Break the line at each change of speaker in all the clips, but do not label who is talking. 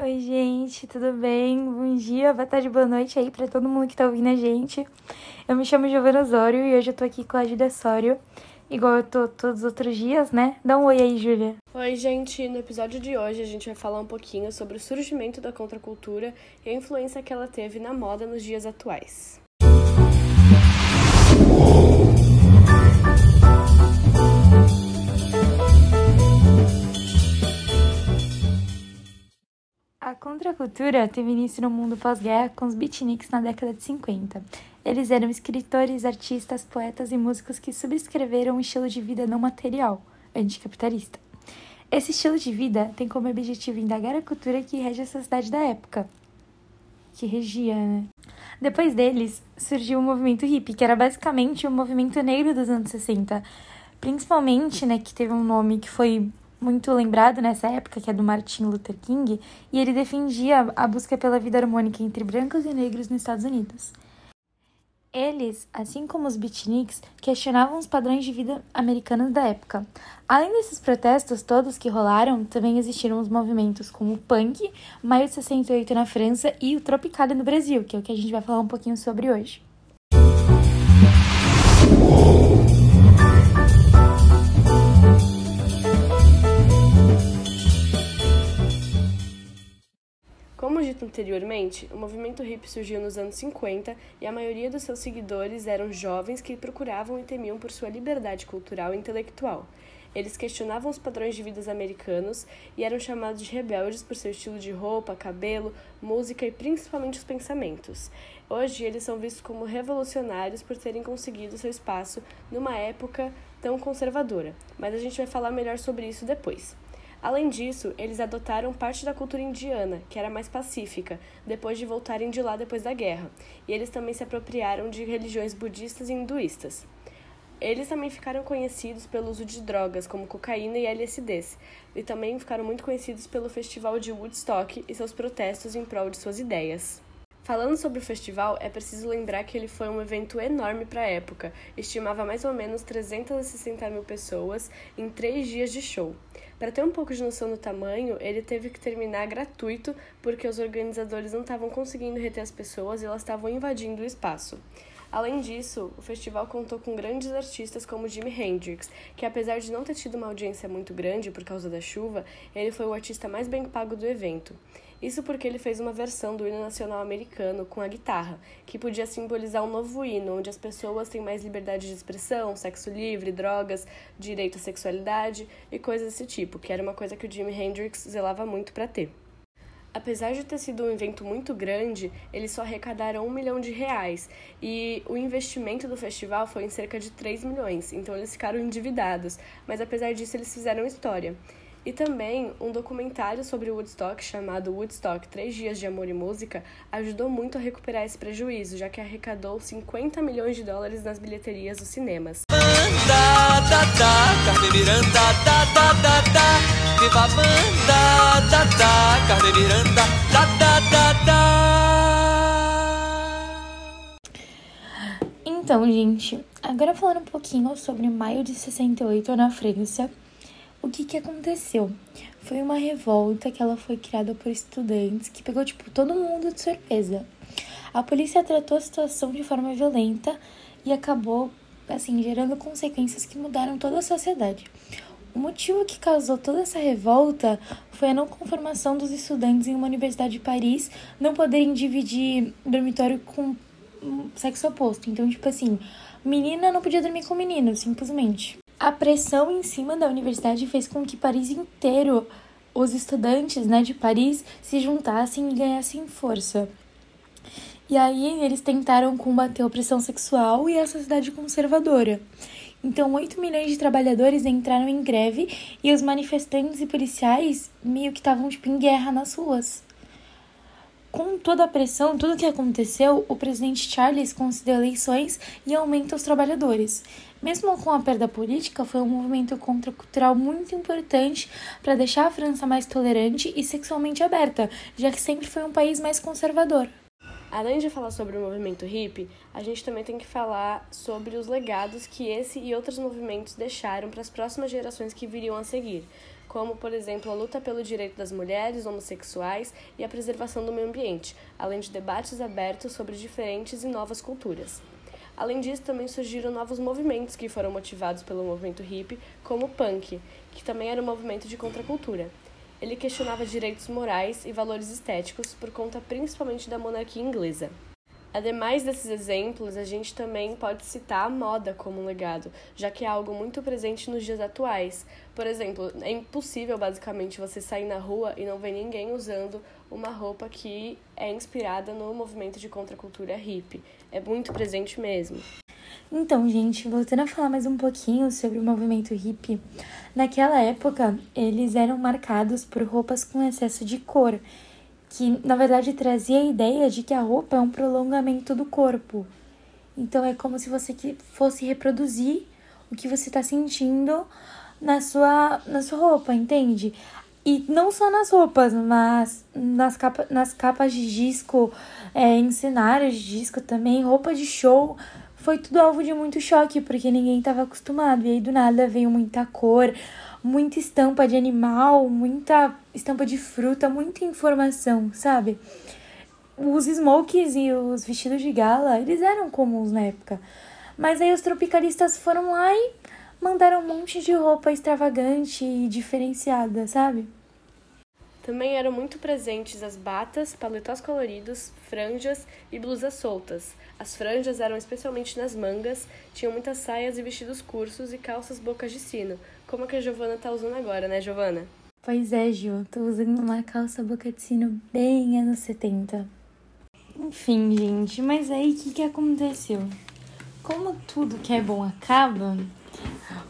Oi, gente, tudo bem? Bom dia, boa tarde, boa noite aí para todo mundo que tá ouvindo a gente. Eu me chamo Giovana Osório e hoje eu tô aqui com a Júlia Sório, igual eu tô todos os outros dias, né? Dá um oi aí, Júlia.
Oi, gente. No episódio de hoje a gente vai falar um pouquinho sobre o surgimento da contracultura e a influência que ela teve na moda nos dias atuais.
Contracultura teve início no mundo pós-guerra com os beatniks na década de 50. Eles eram escritores, artistas, poetas e músicos que subscreveram um estilo de vida não material, anticapitalista. Esse estilo de vida tem como objetivo indagar a cultura que rege a sociedade da época. Que regia, né? Depois deles, surgiu o movimento hippie, que era basicamente o movimento negro dos anos 60. Principalmente, né, que teve um nome que foi muito lembrado nessa época, que é do Martin Luther King, e ele defendia a busca pela vida harmônica entre brancos e negros nos Estados Unidos. Eles, assim como os beatniks, questionavam os padrões de vida americanos da época. Além desses protestos todos que rolaram, também existiram os movimentos como o punk, Maio de 68 na França e o Tropicália no Brasil, que é o que a gente vai falar um pouquinho sobre hoje.
Dito anteriormente, o movimento hippie surgiu nos anos 50 e a maioria dos seus seguidores eram jovens que procuravam e temiam por sua liberdade cultural e intelectual. Eles questionavam os padrões de vida americanos e eram chamados de rebeldes por seu estilo de roupa, cabelo, música e principalmente os pensamentos. Hoje, eles são vistos como revolucionários por terem conseguido seu espaço numa época tão conservadora, mas a gente vai falar melhor sobre isso depois. Além disso, eles adotaram parte da cultura indiana, que era mais pacífica, depois de voltarem de lá depois da guerra, e eles também se apropriaram de religiões budistas e hinduístas. Eles também ficaram conhecidos pelo uso de drogas, como cocaína e LSDs, e também ficaram muito conhecidos pelo festival de Woodstock e seus protestos em prol de suas ideias. Falando sobre o festival, é preciso lembrar que ele foi um evento enorme para a época, estimava mais ou menos 360 mil pessoas em três dias de show. Para ter um pouco de noção do tamanho, ele teve que terminar gratuito porque os organizadores não estavam conseguindo reter as pessoas e elas estavam invadindo o espaço. Além disso, o festival contou com grandes artistas como Jimi Hendrix, que apesar de não ter tido uma audiência muito grande por causa da chuva, ele foi o artista mais bem pago do evento. Isso porque ele fez uma versão do hino nacional americano com a guitarra, que podia simbolizar um novo hino, onde as pessoas têm mais liberdade de expressão, sexo livre, drogas, direito à sexualidade e coisas desse tipo, que era uma coisa que o Jimi Hendrix zelava muito para ter. Apesar de ter sido um evento muito grande, eles só arrecadaram um milhão de reais e o investimento do festival foi em cerca de 3 milhões, então eles ficaram endividados, mas apesar disso eles fizeram história. E também um documentário sobre Woodstock chamado Woodstock Três Dias de Amor e Música ajudou muito a recuperar esse prejuízo, já que arrecadou 50 milhões de dólares nas bilheterias dos cinemas.
Então, gente, agora falando um pouquinho sobre maio de 68 na França o que que aconteceu? Foi uma revolta que ela foi criada por estudantes que pegou tipo todo mundo de surpresa. A polícia tratou a situação de forma violenta e acabou assim gerando consequências que mudaram toda a sociedade. O motivo que causou toda essa revolta foi a não conformação dos estudantes em uma universidade de Paris não poderem dividir dormitório com sexo oposto. Então, tipo assim, menina não podia dormir com menino, simplesmente. A pressão em cima da universidade fez com que Paris inteiro, os estudantes né, de Paris, se juntassem e ganhassem força. E aí eles tentaram combater a opressão sexual e a sociedade conservadora. Então, 8 milhões de trabalhadores entraram em greve e os manifestantes e policiais meio que estavam tipo, em guerra nas ruas. Com toda a pressão, tudo o que aconteceu, o presidente Charles concedeu eleições e aumenta os trabalhadores. Mesmo com a perda política, foi um movimento contracultural muito importante para deixar a França mais tolerante e sexualmente aberta, já que sempre foi um país mais conservador.
Além de falar sobre o movimento hippie, a gente também tem que falar sobre os legados que esse e outros movimentos deixaram para as próximas gerações que viriam a seguir. como, por exemplo, a luta pelo direito das mulheres homossexuais e a preservação do meio ambiente, além de debates abertos sobre diferentes e novas culturas. Além disso, também surgiram novos movimentos que foram motivados pelo movimento hippie, como o punk, que também era um movimento de contracultura. Ele questionava direitos morais e valores estéticos por conta principalmente da monarquia inglesa. Ademais desses exemplos, a gente também pode citar a moda como um legado, já que é algo muito presente nos dias atuais. Por exemplo, é impossível basicamente você sair na rua e não ver ninguém usando uma roupa que é inspirada no movimento de contracultura hippie. É muito presente mesmo.
Então, gente, voltando a falar mais um pouquinho sobre o movimento hippie, naquela época eles eram marcados por roupas com excesso de cor que na verdade trazia a ideia de que a roupa é um prolongamento do corpo. Então é como se você fosse reproduzir o que você está sentindo na sua, na sua roupa, entende? E não só nas roupas, mas nas, capa, nas capas de disco, é, em cenários de disco também, roupa de show. Foi tudo alvo de muito choque, porque ninguém estava acostumado. E aí do nada veio muita cor, muita estampa de animal, muita estampa de fruta, muita informação, sabe? Os smokes e os vestidos de gala, eles eram comuns na época. Mas aí os tropicalistas foram lá e mandaram um monte de roupa extravagante e diferenciada, sabe?
Também eram muito presentes as batas, paletós coloridos, franjas e blusas soltas. As franjas eram especialmente nas mangas, tinham muitas saias e vestidos cursos e calças bocas de sino, como a que a Giovana tá usando agora, né, Giovana?
Pois é, Gil, tô usando uma calça boca de sino bem anos 70. Enfim, gente, mas aí o que, que aconteceu? Como tudo que é bom acaba,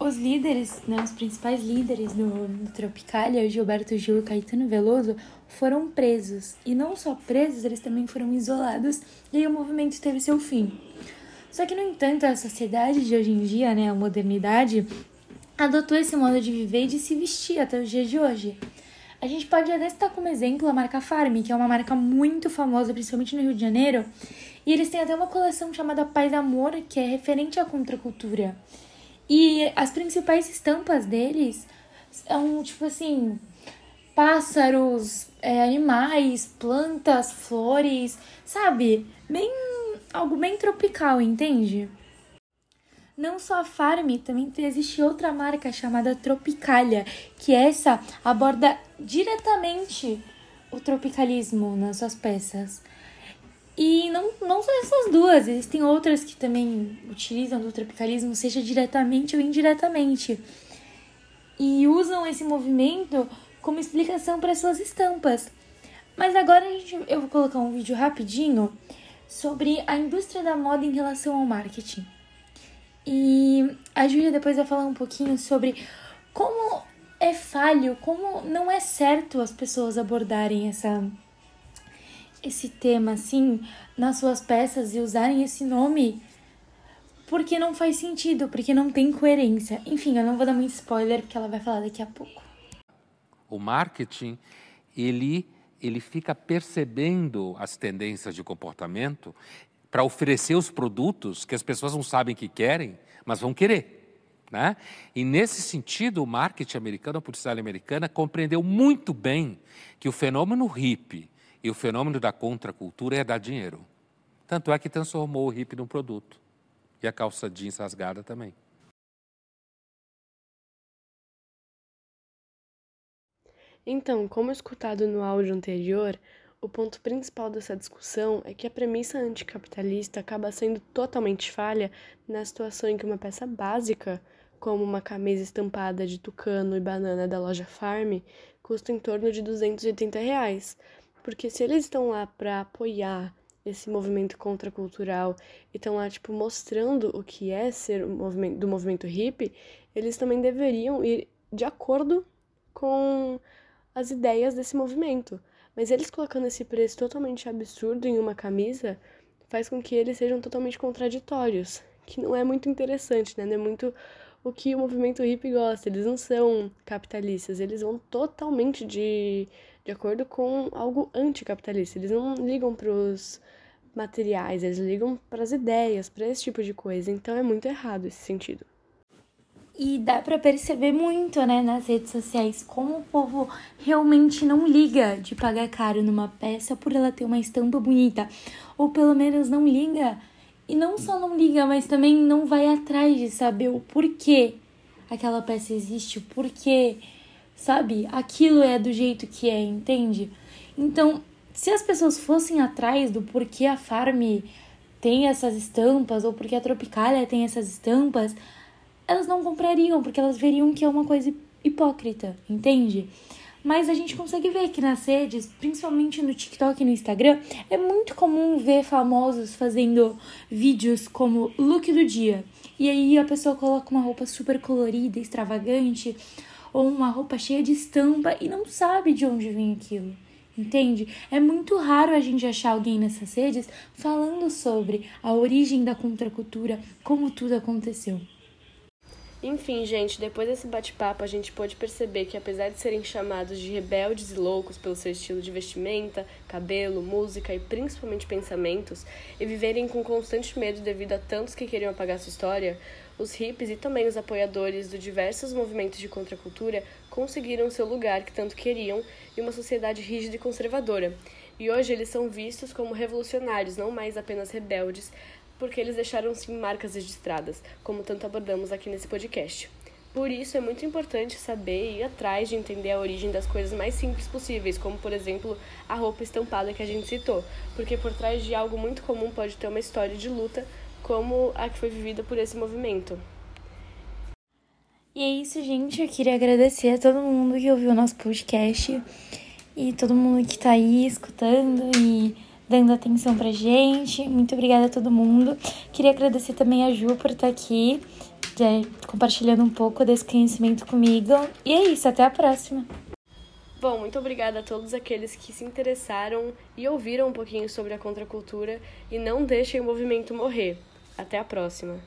os líderes, né, os principais líderes do, do Tropicália, Gilberto Gil e Caetano Veloso, foram presos. E não só presos, eles também foram isolados e aí o movimento teve seu fim. Só que, no entanto, a sociedade de hoje em dia, né, a modernidade, adotou esse modo de viver e de se vestir até os dias de hoje. A gente pode até citar como exemplo a marca Farm, que é uma marca muito famosa, principalmente no Rio de Janeiro, e eles têm até uma coleção chamada Paz Amor, que é referente à contracultura. E as principais estampas deles são, tipo assim, pássaros, é, animais, plantas, flores, sabe? Bem. algo bem tropical, entende? Não só a Farm, também existe outra marca chamada Tropicalia, que essa aborda diretamente o tropicalismo nas suas peças. E não, não só essas duas, existem outras que também utilizam do tropicalismo, seja diretamente ou indiretamente. E usam esse movimento como explicação para suas estampas. Mas agora a gente, eu vou colocar um vídeo rapidinho sobre a indústria da moda em relação ao marketing. E a Júlia depois vai falar um pouquinho sobre como é falho, como não é certo as pessoas abordarem essa esse tema assim nas suas peças e usarem esse nome porque não faz sentido, porque não tem coerência. Enfim, eu não vou dar muito spoiler porque ela vai falar daqui a pouco.
O marketing, ele ele fica percebendo as tendências de comportamento para oferecer os produtos que as pessoas não sabem que querem, mas vão querer. Né? E nesse sentido, o marketing americano, a publicidade americana, compreendeu muito bem que o fenômeno hippie e o fenômeno da contracultura é dar dinheiro. Tanto é que transformou o hippie num produto. E a calça jeans rasgada também.
Então, como escutado no áudio anterior, o ponto principal dessa discussão é que a premissa anticapitalista acaba sendo totalmente falha na situação em que uma peça básica, como uma camisa estampada de tucano e banana da loja Farm, custa em torno de 280 reais. Porque se eles estão lá para apoiar esse movimento contracultural e estão lá, tipo, mostrando o que é ser movimento, do movimento hippie, eles também deveriam ir de acordo com as ideias desse movimento. Mas eles colocando esse preço totalmente absurdo em uma camisa faz com que eles sejam totalmente contraditórios, que não é muito interessante, né? Não é muito o que o movimento hippie gosta. Eles não são capitalistas, eles vão totalmente de, de acordo com algo anticapitalista. Eles não ligam para os materiais, eles ligam para as ideias, para esse tipo de coisa. Então é muito errado esse sentido.
E dá para perceber muito, né, nas redes sociais, como o povo realmente não liga de pagar caro numa peça por ela ter uma estampa bonita. Ou pelo menos não liga. E não só não liga, mas também não vai atrás de saber o porquê aquela peça existe, o porquê, sabe? Aquilo é do jeito que é, entende? Então, se as pessoas fossem atrás do porquê a Farm tem essas estampas ou porque a Tropicália tem essas estampas, elas não comprariam, porque elas veriam que é uma coisa hipócrita, entende? Mas a gente consegue ver que nas redes, principalmente no TikTok e no Instagram, é muito comum ver famosos fazendo vídeos como look do dia. E aí a pessoa coloca uma roupa super colorida, extravagante, ou uma roupa cheia de estampa e não sabe de onde vem aquilo. Entende? É muito raro a gente achar alguém nessas redes falando sobre a origem da contracultura, como tudo aconteceu.
Enfim, gente, depois desse bate-papo, a gente pôde perceber que, apesar de serem chamados de rebeldes e loucos pelo seu estilo de vestimenta, cabelo, música e principalmente pensamentos, e viverem com constante medo devido a tantos que queriam apagar sua história, os hippies e também os apoiadores de diversos movimentos de contracultura conseguiram seu lugar que tanto queriam em uma sociedade rígida e conservadora. E hoje eles são vistos como revolucionários, não mais apenas rebeldes, porque eles deixaram sim marcas registradas, como tanto abordamos aqui nesse podcast. Por isso é muito importante saber e ir atrás de entender a origem das coisas mais simples possíveis, como por exemplo a roupa estampada que a gente citou, porque por trás de algo muito comum pode ter uma história de luta, como a que foi vivida por esse movimento.
E é isso, gente. Eu queria agradecer a todo mundo que ouviu o nosso podcast e todo mundo que tá aí escutando e dando atenção pra gente. Muito obrigada a todo mundo. Queria agradecer também a Ju por estar aqui, compartilhando um pouco desse conhecimento comigo. E é isso, até a próxima.
Bom, muito obrigada a todos aqueles que se interessaram e ouviram um pouquinho sobre a contracultura e não deixem o movimento morrer. Até a próxima.